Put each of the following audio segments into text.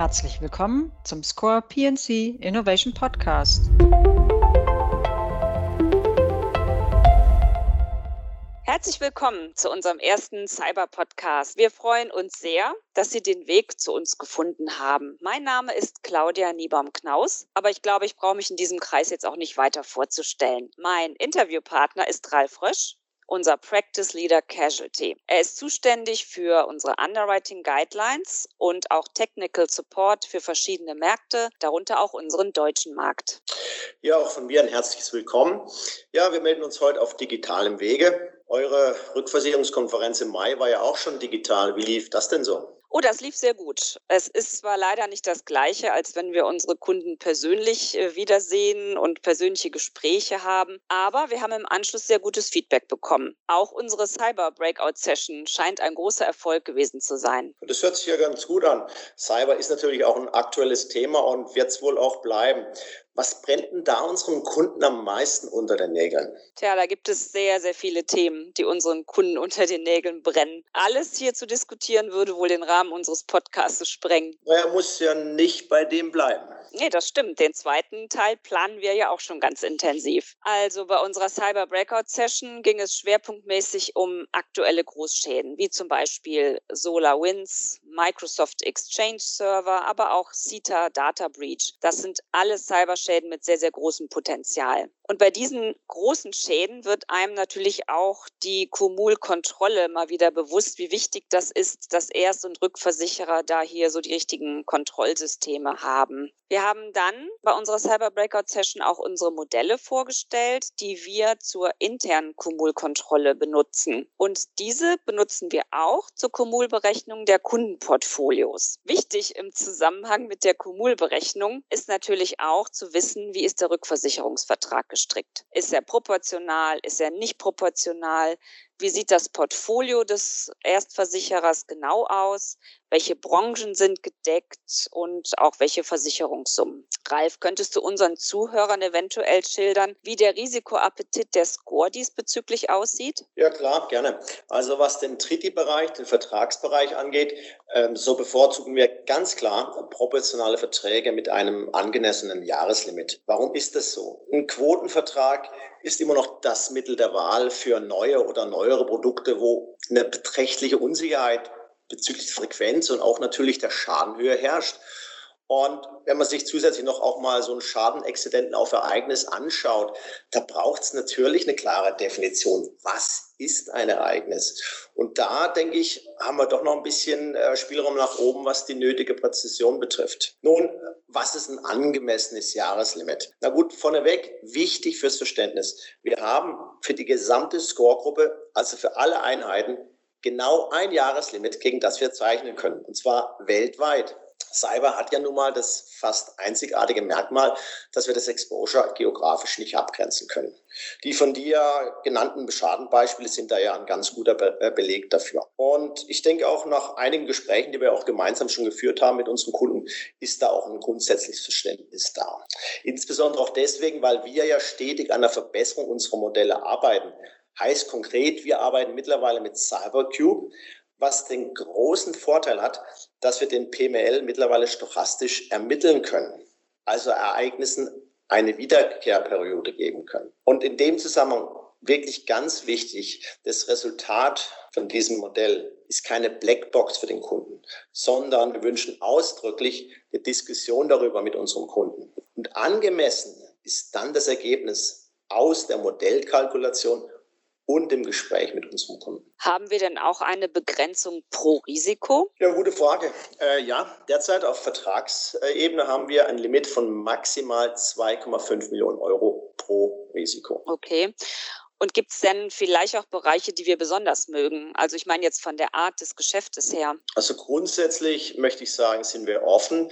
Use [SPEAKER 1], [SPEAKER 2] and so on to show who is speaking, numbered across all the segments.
[SPEAKER 1] Herzlich willkommen zum Score PNC Innovation Podcast.
[SPEAKER 2] Herzlich willkommen zu unserem ersten Cyber-Podcast. Wir freuen uns sehr, dass Sie den Weg zu uns gefunden haben. Mein Name ist Claudia Niebaum-Knaus, aber ich glaube, ich brauche mich in diesem Kreis jetzt auch nicht weiter vorzustellen. Mein Interviewpartner ist Ralf Rösch unser Practice Leader Casualty. Er ist zuständig für unsere Underwriting Guidelines und auch Technical Support für verschiedene Märkte, darunter auch unseren deutschen Markt.
[SPEAKER 3] Ja, auch von mir ein herzliches Willkommen. Ja, wir melden uns heute auf digitalem Wege. Eure Rückversicherungskonferenz im Mai war ja auch schon digital. Wie lief das denn so?
[SPEAKER 2] Oh, das lief sehr gut. Es ist zwar leider nicht das Gleiche, als wenn wir unsere Kunden persönlich äh, wiedersehen und persönliche Gespräche haben, aber wir haben im Anschluss sehr gutes Feedback bekommen. Auch unsere Cyber Breakout Session scheint ein großer Erfolg gewesen zu sein.
[SPEAKER 3] Das hört sich ja ganz gut an. Cyber ist natürlich auch ein aktuelles Thema und wird es wohl auch bleiben. Was brennt denn da unseren Kunden am meisten unter den Nägeln?
[SPEAKER 2] Tja, da gibt es sehr, sehr viele Themen, die unseren Kunden unter den Nägeln brennen. Alles hier zu diskutieren würde wohl den Rahmen unseres Podcasts sprengen.
[SPEAKER 3] Er muss ja nicht bei dem bleiben.
[SPEAKER 2] Nee, das stimmt. Den zweiten Teil planen wir ja auch schon ganz intensiv. Also bei unserer Cyber Breakout Session ging es schwerpunktmäßig um aktuelle Großschäden, wie zum Beispiel SolarWinds, Microsoft Exchange Server, aber auch CETA Data Breach. Das sind alles Cyberschäden mit sehr, sehr großem Potenzial. Und bei diesen großen Schäden wird einem natürlich auch die Kumul-Kontrolle mal wieder bewusst, wie wichtig das ist, dass Erst- und Rückversicherer da hier so die richtigen Kontrollsysteme haben. Wir haben dann bei unserer Cyber Breakout Session auch unsere Modelle vorgestellt, die wir zur internen Kumul-Kontrolle benutzen. Und diese benutzen wir auch zur Kumul-Berechnung der Kundenportfolios. Wichtig im Zusammenhang mit der Kumul-Berechnung ist natürlich auch zu wissen, wie ist der Rückversicherungsvertrag gestrickt. Ist er proportional? Ist er nicht proportional? Wie sieht das Portfolio des Erstversicherers genau aus? Welche Branchen sind gedeckt und auch welche Versicherungssummen? Ralf, könntest du unseren Zuhörern eventuell schildern, wie der Risikoappetit der Score diesbezüglich aussieht?
[SPEAKER 3] Ja, klar, gerne. Also was den Treaty-Bereich, den Vertragsbereich angeht, ähm, so bevorzugen wir ganz klar proportionale Verträge mit einem angemessenen Jahreslimit. Warum ist das so? Ein Quotenvertrag ist immer noch das Mittel der Wahl für neue oder neuere Produkte, wo eine beträchtliche Unsicherheit bezüglich Frequenz und auch natürlich der Schadenhöhe herrscht. Und wenn man sich zusätzlich noch auch mal so einen Schadenexzidenten auf Ereignis anschaut, da braucht es natürlich eine klare Definition. Was ist ein Ereignis? Und da, denke ich, haben wir doch noch ein bisschen äh, Spielraum nach oben, was die nötige Präzision betrifft. Nun, was ist ein angemessenes Jahreslimit? Na gut, vorneweg, wichtig fürs Verständnis. Wir haben für die gesamte Scoregruppe, also für alle Einheiten, genau ein Jahreslimit, gegen das wir zeichnen können. Und zwar weltweit. Cyber hat ja nun mal das fast einzigartige Merkmal, dass wir das Exposure geografisch nicht abgrenzen können. Die von dir genannten Schadenbeispiele sind da ja ein ganz guter Be äh, Beleg dafür. Und ich denke auch nach einigen Gesprächen, die wir auch gemeinsam schon geführt haben mit unseren Kunden, ist da auch ein grundsätzliches Verständnis da. Insbesondere auch deswegen, weil wir ja stetig an der Verbesserung unserer Modelle arbeiten. Heißt konkret, wir arbeiten mittlerweile mit CyberCube, was den großen Vorteil hat, dass wir den PML mittlerweile stochastisch ermitteln können, also Ereignissen eine Wiederkehrperiode geben können. Und in dem Zusammenhang wirklich ganz wichtig, das Resultat von diesem Modell ist keine Blackbox für den Kunden, sondern wir wünschen ausdrücklich eine Diskussion darüber mit unserem Kunden. Und angemessen ist dann das Ergebnis aus der Modellkalkulation und im Gespräch mit unserem Kunden.
[SPEAKER 2] Haben wir denn auch eine Begrenzung pro Risiko?
[SPEAKER 3] Ja, gute Frage. Äh, ja, derzeit auf Vertragsebene haben wir ein Limit von maximal 2,5 Millionen Euro pro Risiko.
[SPEAKER 2] Okay. Und gibt es denn vielleicht auch Bereiche, die wir besonders mögen? Also ich meine jetzt von der Art des Geschäftes her.
[SPEAKER 3] Also grundsätzlich möchte ich sagen, sind wir offen,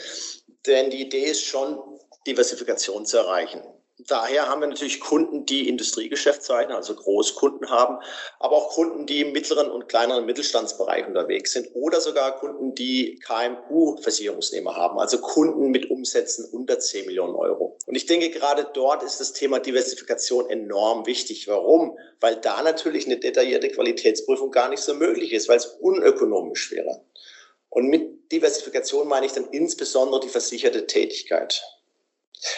[SPEAKER 3] denn die Idee ist schon, Diversifikation zu erreichen. Daher haben wir natürlich Kunden, die Industriegeschäft zeichnen, also Großkunden haben, aber auch Kunden, die im mittleren und kleineren Mittelstandsbereich unterwegs sind oder sogar Kunden, die KMU-Versicherungsnehmer haben, also Kunden mit Umsätzen unter 10 Millionen Euro. Und ich denke, gerade dort ist das Thema Diversifikation enorm wichtig. Warum? Weil da natürlich eine detaillierte Qualitätsprüfung gar nicht so möglich ist, weil es unökonomisch wäre. Und mit Diversifikation meine ich dann insbesondere die versicherte Tätigkeit.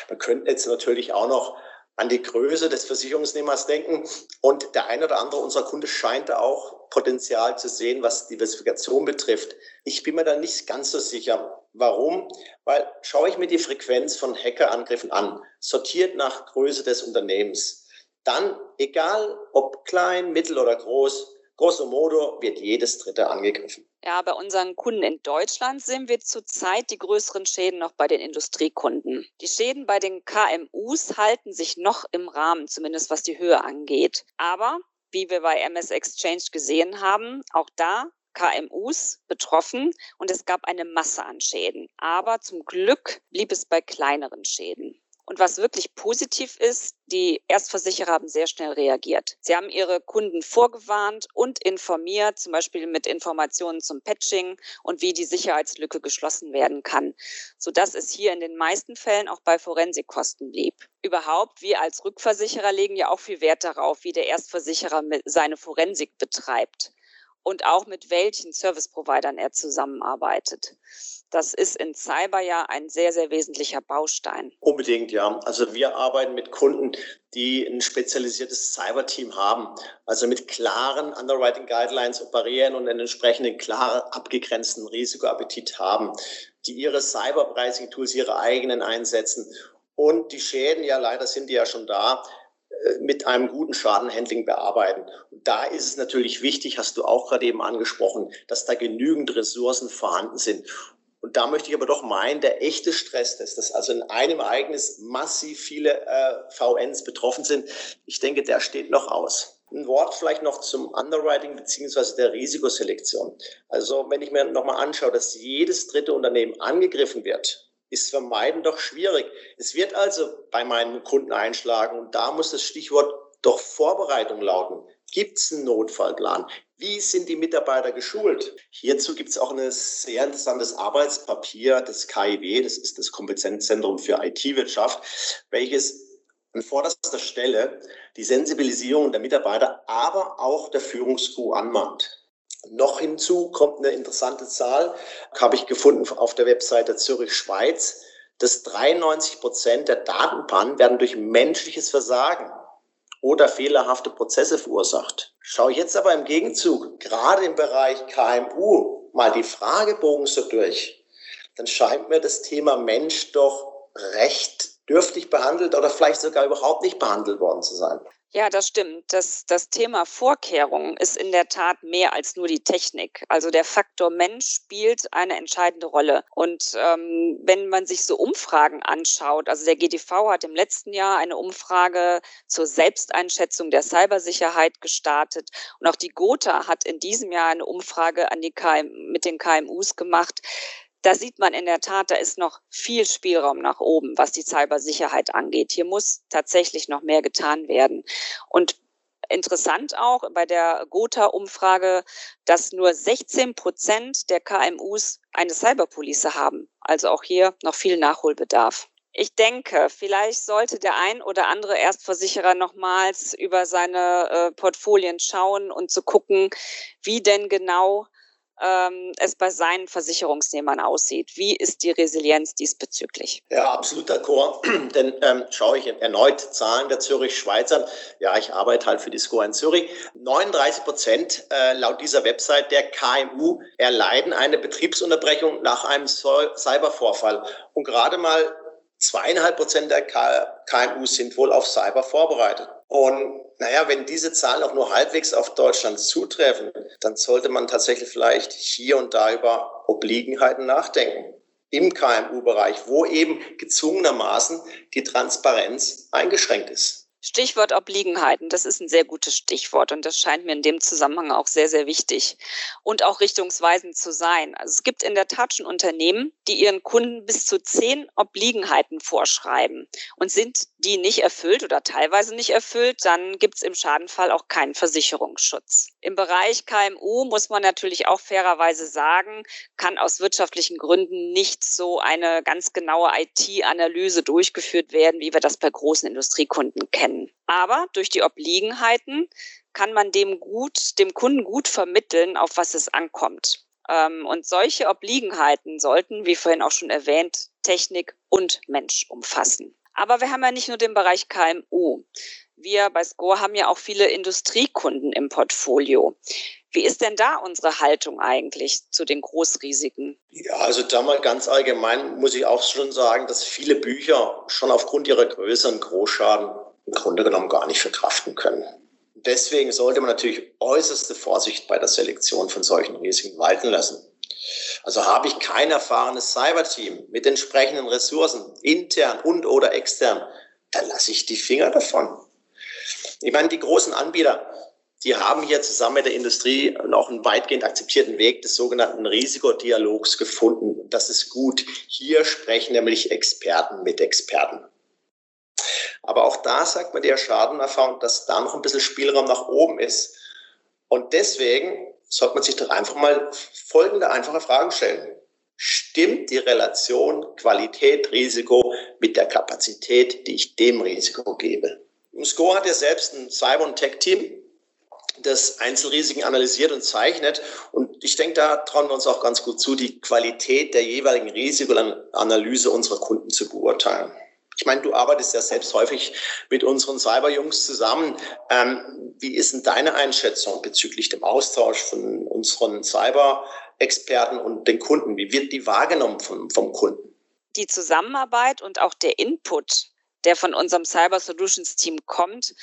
[SPEAKER 3] Man könnte jetzt natürlich auch noch an die Größe des Versicherungsnehmers denken. Und der eine oder andere unserer Kunden scheint da auch Potenzial zu sehen, was Diversifikation betrifft. Ich bin mir da nicht ganz so sicher. Warum? Weil schaue ich mir die Frequenz von Hackerangriffen an, sortiert nach Größe des Unternehmens, dann, egal ob klein, mittel oder groß, grosso modo wird jedes dritte angegriffen.
[SPEAKER 2] Ja, bei unseren Kunden in Deutschland sehen wir zurzeit die größeren Schäden noch bei den Industriekunden. Die Schäden bei den KMUs halten sich noch im Rahmen, zumindest was die Höhe angeht. Aber wie wir bei MS Exchange gesehen haben, auch da KMUs betroffen und es gab eine Masse an Schäden. Aber zum Glück blieb es bei kleineren Schäden. Und was wirklich positiv ist, die Erstversicherer haben sehr schnell reagiert. Sie haben ihre Kunden vorgewarnt und informiert, zum Beispiel mit Informationen zum Patching und wie die Sicherheitslücke geschlossen werden kann, sodass es hier in den meisten Fällen auch bei Forensikkosten blieb. Überhaupt, wir als Rückversicherer legen ja auch viel Wert darauf, wie der Erstversicherer seine Forensik betreibt und auch mit welchen Service-Providern er zusammenarbeitet. Das ist in Cyber ja ein sehr, sehr wesentlicher Baustein.
[SPEAKER 3] Unbedingt, ja. Also wir arbeiten mit Kunden, die ein spezialisiertes Cyber-Team haben, also mit klaren Underwriting Guidelines operieren und einen entsprechenden klar abgegrenzten Risikoappetit haben, die ihre Cyber-Pricing-Tools, ihre eigenen einsetzen und die Schäden, ja leider sind die ja schon da, mit einem guten Schadenhandling bearbeiten. Und da ist es natürlich wichtig, hast du auch gerade eben angesprochen, dass da genügend Ressourcen vorhanden sind. Und da möchte ich aber doch meinen, der echte Stresstest, dass also in einem Ereignis massiv viele äh, VNs betroffen sind, ich denke, der steht noch aus. Ein Wort vielleicht noch zum Underwriting beziehungsweise der Risikoselektion. Also wenn ich mir nochmal anschaue, dass jedes dritte Unternehmen angegriffen wird, ist Vermeiden doch schwierig. Es wird also bei meinen Kunden einschlagen und da muss das Stichwort doch Vorbereitung lauten. Gibt es einen Notfallplan? Wie sind die Mitarbeiter geschult? Hierzu gibt es auch ein sehr interessantes Arbeitspapier des KIW, das ist das Kompetenzzentrum für IT-Wirtschaft, welches an vorderster Stelle die Sensibilisierung der Mitarbeiter, aber auch der Führungskrew anmahnt. Noch hinzu kommt eine interessante Zahl, habe ich gefunden auf der Webseite Zürich Schweiz, dass 93 Prozent der Datenpannen werden durch menschliches Versagen oder fehlerhafte Prozesse verursacht. Schaue ich jetzt aber im Gegenzug gerade im Bereich KMU mal die Fragebogen so durch, dann scheint mir das Thema Mensch doch recht dürftig behandelt oder vielleicht sogar überhaupt nicht behandelt worden zu sein.
[SPEAKER 2] Ja, das stimmt. Das, das Thema Vorkehrungen ist in der Tat mehr als nur die Technik. Also der Faktor Mensch spielt eine entscheidende Rolle. Und ähm, wenn man sich so Umfragen anschaut, also der GDV hat im letzten Jahr eine Umfrage zur Selbsteinschätzung der Cybersicherheit gestartet. Und auch die Gotha hat in diesem Jahr eine Umfrage an die KM, mit den KMUs gemacht da sieht man in der Tat, da ist noch viel Spielraum nach oben, was die Cybersicherheit angeht. Hier muss tatsächlich noch mehr getan werden. Und interessant auch bei der Gotha-Umfrage, dass nur 16 Prozent der KMUs eine Cyberpolice haben. Also auch hier noch viel Nachholbedarf. Ich denke, vielleicht sollte der ein oder andere Erstversicherer nochmals über seine äh, Portfolien schauen und zu gucken, wie denn genau ähm, es bei seinen Versicherungsnehmern aussieht. Wie ist die Resilienz diesbezüglich?
[SPEAKER 3] Ja, absolut d'accord. Denn ähm, schaue ich erneut Zahlen der Zürich-Schweizer. Ja, ich arbeite halt für die Score in Zürich. 39 Prozent äh, laut dieser Website der KMU erleiden eine Betriebsunterbrechung nach einem Cybervorfall. Und gerade mal zweieinhalb Prozent der KMU sind wohl auf Cyber vorbereitet. Und naja, wenn diese Zahlen auch nur halbwegs auf Deutschland zutreffen, dann sollte man tatsächlich vielleicht hier und da über Obliegenheiten nachdenken. Im KMU-Bereich, wo eben gezwungenermaßen die Transparenz eingeschränkt ist.
[SPEAKER 2] Stichwort Obliegenheiten, das ist ein sehr gutes Stichwort und das scheint mir in dem Zusammenhang auch sehr, sehr wichtig und auch richtungsweisend zu sein. Also es gibt in der Tat schon Unternehmen, die ihren Kunden bis zu zehn Obliegenheiten vorschreiben und sind die nicht erfüllt oder teilweise nicht erfüllt, dann gibt es im Schadenfall auch keinen Versicherungsschutz. Im Bereich KMU muss man natürlich auch fairerweise sagen, kann aus wirtschaftlichen Gründen nicht so eine ganz genaue IT-Analyse durchgeführt werden, wie wir das bei großen Industriekunden kennen kennen. Aber durch die Obliegenheiten kann man dem gut, dem Kunden gut vermitteln, auf was es ankommt. Ähm, und solche Obliegenheiten sollten, wie vorhin auch schon erwähnt, Technik und Mensch umfassen. Aber wir haben ja nicht nur den Bereich KMU. Wir bei SCORE haben ja auch viele Industriekunden im Portfolio. Wie ist denn da unsere Haltung eigentlich zu den Großrisiken?
[SPEAKER 3] Ja, also da mal ganz allgemein muss ich auch schon sagen, dass viele Bücher schon aufgrund ihrer Größe und Großschaden im Grunde genommen gar nicht verkraften können. Deswegen sollte man natürlich äußerste Vorsicht bei der Selektion von solchen Risiken walten lassen. Also habe ich kein erfahrenes Cyberteam mit entsprechenden Ressourcen, intern und oder extern, dann lasse ich die Finger davon. Ich meine, die großen Anbieter, die haben hier zusammen mit der Industrie noch einen weitgehend akzeptierten Weg des sogenannten Risikodialogs gefunden. Das ist gut. Hier sprechen nämlich Experten mit Experten. Aber auch da sagt man der Schadenerfahrung, dass da noch ein bisschen Spielraum nach oben ist. Und deswegen sollte man sich doch einfach mal folgende einfache Fragen stellen. Stimmt die Relation Qualität-Risiko mit der Kapazität, die ich dem Risiko gebe? SCORE hat ja selbst ein Cyber- und Tech-Team, das Einzelrisiken analysiert und zeichnet. Und ich denke, da trauen wir uns auch ganz gut zu, die Qualität der jeweiligen Risikoanalyse unserer Kunden zu beurteilen. Ich meine, du arbeitest ja selbst häufig mit unseren Cyberjungs zusammen. Ähm, wie ist denn deine Einschätzung bezüglich dem Austausch von unseren Cyber-Experten und den Kunden? Wie wird die wahrgenommen vom, vom Kunden?
[SPEAKER 2] Die Zusammenarbeit und auch der Input, der von unserem Cyber Solutions Team kommt,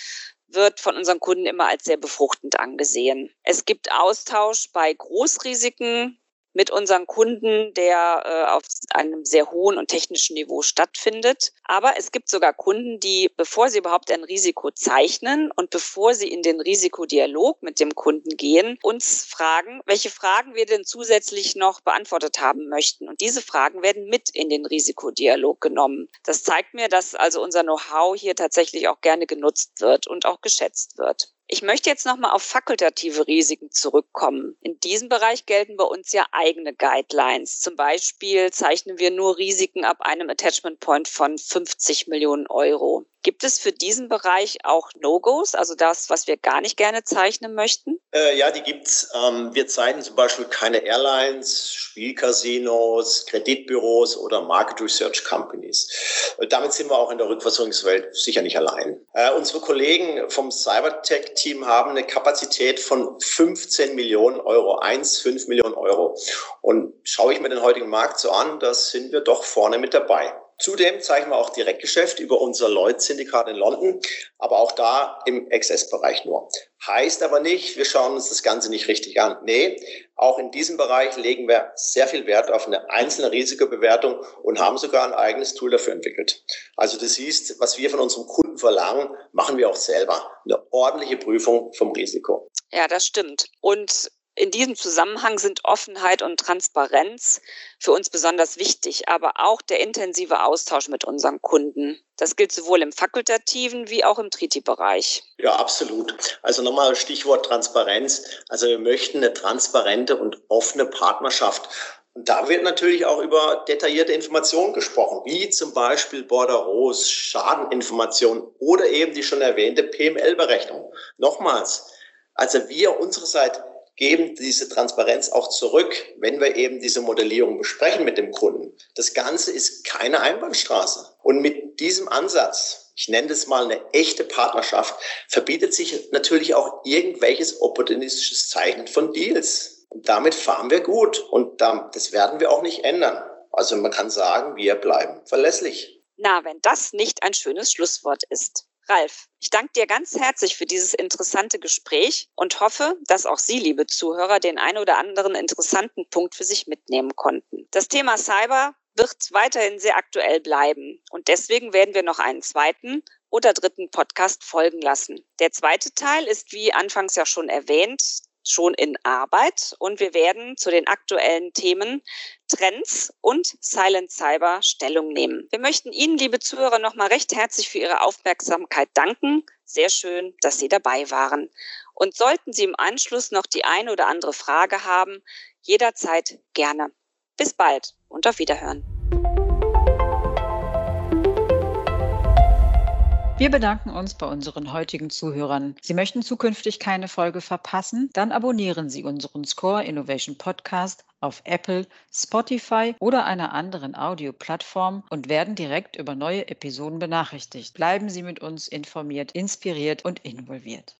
[SPEAKER 2] wird von unseren Kunden immer als sehr befruchtend angesehen. Es gibt Austausch bei Großrisiken, mit unseren Kunden, der äh, auf einem sehr hohen und technischen Niveau stattfindet. Aber es gibt sogar Kunden, die, bevor sie überhaupt ein Risiko zeichnen und bevor sie in den Risikodialog mit dem Kunden gehen, uns fragen, welche Fragen wir denn zusätzlich noch beantwortet haben möchten. Und diese Fragen werden mit in den Risikodialog genommen. Das zeigt mir, dass also unser Know-how hier tatsächlich auch gerne genutzt wird und auch geschätzt wird. Ich möchte jetzt nochmal auf fakultative Risiken zurückkommen. In diesem Bereich gelten bei uns ja eigene Guidelines. Zum Beispiel zeichnen wir nur Risiken ab einem Attachment Point von 50 Millionen Euro. Gibt es für diesen Bereich auch No-Gos, also das, was wir gar nicht gerne zeichnen möchten?
[SPEAKER 3] Äh, ja, die gibt's. Ähm, wir zeichnen zum Beispiel keine Airlines, Spielcasinos, Kreditbüros oder Market Research Companies. Und damit sind wir auch in der Rückversicherungswelt sicher nicht allein. Äh, unsere Kollegen vom Cybertech-Team haben eine Kapazität von 15 Millionen Euro, 1,5 Millionen Euro. Und schaue ich mir den heutigen Markt so an, da sind wir doch vorne mit dabei. Zudem zeichnen wir auch Direktgeschäft über unser Lloyd-Syndikat in London, aber auch da im Access-Bereich nur. Heißt aber nicht, wir schauen uns das Ganze nicht richtig an. Nee, auch in diesem Bereich legen wir sehr viel Wert auf eine einzelne Risikobewertung und haben sogar ein eigenes Tool dafür entwickelt. Also das heißt, was wir von unserem Kunden verlangen, machen wir auch selber. Eine ordentliche Prüfung vom Risiko.
[SPEAKER 2] Ja, das stimmt. Und in diesem Zusammenhang sind Offenheit und Transparenz für uns besonders wichtig, aber auch der intensive Austausch mit unseren Kunden. Das gilt sowohl im fakultativen wie auch im Triti-Bereich.
[SPEAKER 3] Ja, absolut. Also nochmal Stichwort Transparenz. Also wir möchten eine transparente und offene Partnerschaft. Und da wird natürlich auch über detaillierte Informationen gesprochen, wie zum Beispiel Borderos, Schadeninformationen oder eben die schon erwähnte PML-Berechnung. Nochmals, also wir unsererseits geben diese Transparenz auch zurück, wenn wir eben diese Modellierung besprechen mit dem Kunden. Das Ganze ist keine Einbahnstraße. Und mit diesem Ansatz, ich nenne das mal eine echte Partnerschaft, verbietet sich natürlich auch irgendwelches opportunistisches Zeichen von Deals. Und damit fahren wir gut und das werden wir auch nicht ändern. Also man kann sagen, wir bleiben verlässlich.
[SPEAKER 2] Na, wenn das nicht ein schönes Schlusswort ist. Ralf, ich danke dir ganz herzlich für dieses interessante Gespräch und hoffe, dass auch Sie, liebe Zuhörer, den ein oder anderen interessanten Punkt für sich mitnehmen konnten. Das Thema Cyber wird weiterhin sehr aktuell bleiben und deswegen werden wir noch einen zweiten oder dritten Podcast folgen lassen. Der zweite Teil ist, wie anfangs ja schon erwähnt, schon in Arbeit und wir werden zu den aktuellen Themen Trends und Silent Cyber Stellung nehmen. Wir möchten Ihnen, liebe Zuhörer, nochmal recht herzlich für Ihre Aufmerksamkeit danken. Sehr schön, dass Sie dabei waren. Und sollten Sie im Anschluss noch die eine oder andere Frage haben, jederzeit gerne. Bis bald und auf Wiederhören.
[SPEAKER 1] Wir bedanken uns bei unseren heutigen Zuhörern. Sie möchten zukünftig keine Folge verpassen? Dann abonnieren Sie unseren Score Innovation Podcast auf Apple, Spotify oder einer anderen Audioplattform und werden direkt über neue Episoden benachrichtigt. Bleiben Sie mit uns informiert, inspiriert und involviert.